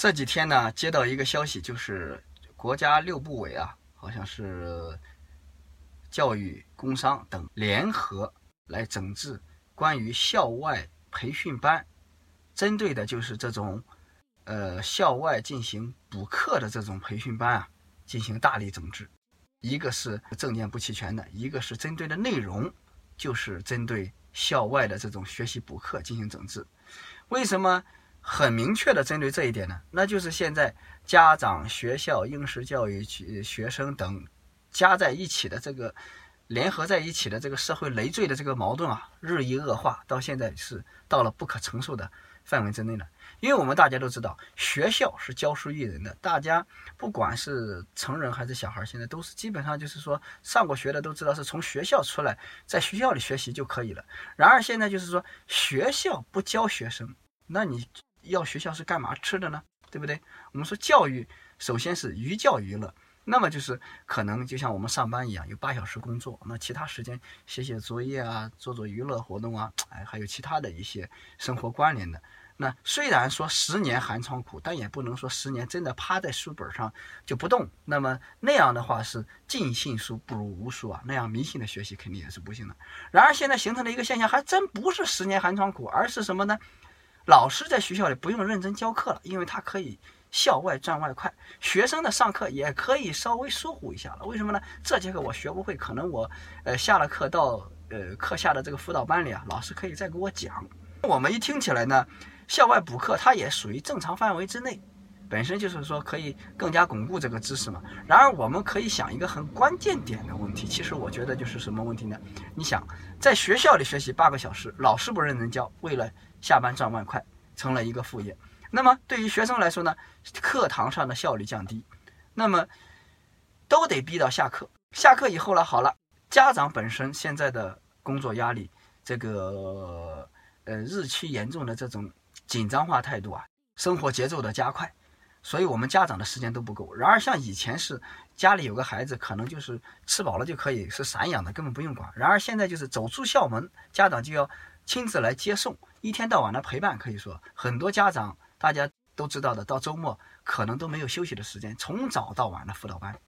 这几天呢，接到一个消息，就是国家六部委啊，好像是教育、工商等联合来整治关于校外培训班，针对的就是这种呃校外进行补课的这种培训班啊，进行大力整治。一个是证件不齐全的，一个是针对的内容就是针对校外的这种学习补课进行整治。为什么？很明确的针对这一点呢，那就是现在家长、学校、应试教育、学生等加在一起的这个联合在一起的这个社会累赘的这个矛盾啊，日益恶化，到现在是到了不可承受的范围之内了。因为我们大家都知道，学校是教书育人的，大家不管是成人还是小孩，现在都是基本上就是说上过学的都知道，是从学校出来，在学校里学习就可以了。然而现在就是说，学校不教学生，那你。要学校是干嘛吃的呢？对不对？我们说教育首先是寓教于乐，那么就是可能就像我们上班一样，有八小时工作，那其他时间写写作业啊，做做娱乐活动啊，哎，还有其他的一些生活关联的。那虽然说十年寒窗苦，但也不能说十年真的趴在书本上就不动。那么那样的话是尽信书不如无书啊，那样迷信的学习肯定也是不行的。然而现在形成的一个现象，还真不是十年寒窗苦，而是什么呢？老师在学校里不用认真教课了，因为他可以校外赚外快。学生的上课也可以稍微疏忽一下了。为什么呢？这节课我学不会，可能我呃下了课到呃课下的这个辅导班里啊，老师可以再给我讲。我们一听起来呢，校外补课它也属于正常范围之内，本身就是说可以更加巩固这个知识嘛。然而我们可以想一个很关键点的问题，其实我觉得就是什么问题呢？你想在学校里学习八个小时，老师不认真教，为了下班赚外快成了一个副业，那么对于学生来说呢，课堂上的效率降低，那么都得逼到下课。下课以后了，好了，家长本身现在的工作压力，这个呃日趋严重的这种紧张化态度啊，生活节奏的加快，所以我们家长的时间都不够。然而像以前是家里有个孩子，可能就是吃饱了就可以是散养的，根本不用管。然而现在就是走出校门，家长就要亲自来接送。一天到晚的陪伴，可以说很多家长大家都知道的，到周末可能都没有休息的时间，从早到晚的辅导班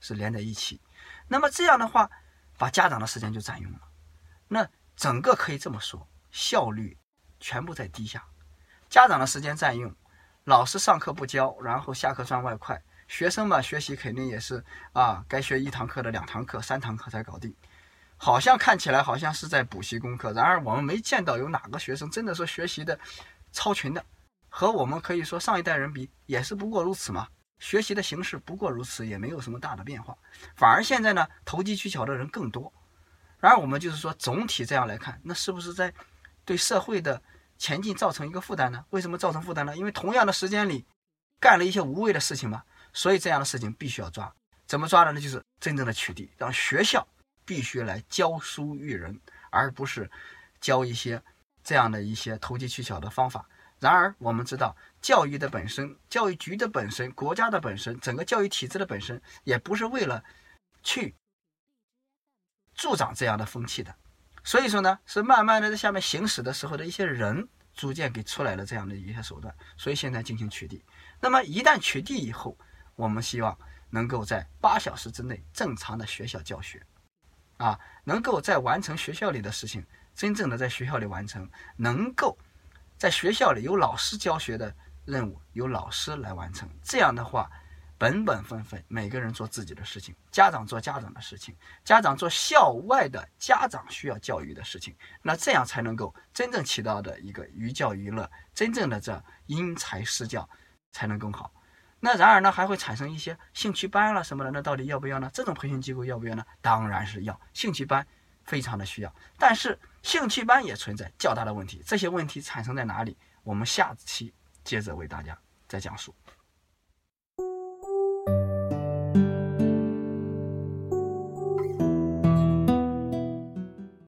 是连在一起。那么这样的话，把家长的时间就占用了。那整个可以这么说，效率全部在低下。家长的时间占用，老师上课不教，然后下课赚外快，学生嘛学习肯定也是啊，该学一堂课的两堂课、三堂课才搞定。好像看起来好像是在补习功课，然而我们没见到有哪个学生真的说学习的超群的，和我们可以说上一代人比也是不过如此嘛。学习的形式不过如此，也没有什么大的变化，反而现在呢投机取巧的人更多。然而我们就是说总体这样来看，那是不是在对社会的前进造成一个负担呢？为什么造成负担呢？因为同样的时间里干了一些无谓的事情嘛，所以这样的事情必须要抓。怎么抓的呢？就是真正的取缔，让学校。必须来教书育人，而不是教一些这样的一些投机取巧的方法。然而，我们知道，教育的本身、教育局的本身、国家的本身、整个教育体制的本身，也不是为了去助长这样的风气的。所以说呢，是慢慢的在下面行驶的时候的一些人，逐渐给出来了这样的一些手段。所以现在进行取缔。那么一旦取缔以后，我们希望能够在八小时之内正常的学校教学。啊，能够在完成学校里的事情，真正的在学校里完成，能够在学校里有老师教学的任务，由老师来完成。这样的话，本本分分，每个人做自己的事情，家长做家长的事情，家长做校外的家长需要教育的事情，那这样才能够真正起到的一个寓教于乐，真正的这因材施教，才能更好。那然而呢，还会产生一些兴趣班了什么的，那到底要不要呢？这种培训机构要不要呢？当然是要，兴趣班非常的需要，但是兴趣班也存在较大的问题，这些问题产生在哪里？我们下期接着为大家再讲述。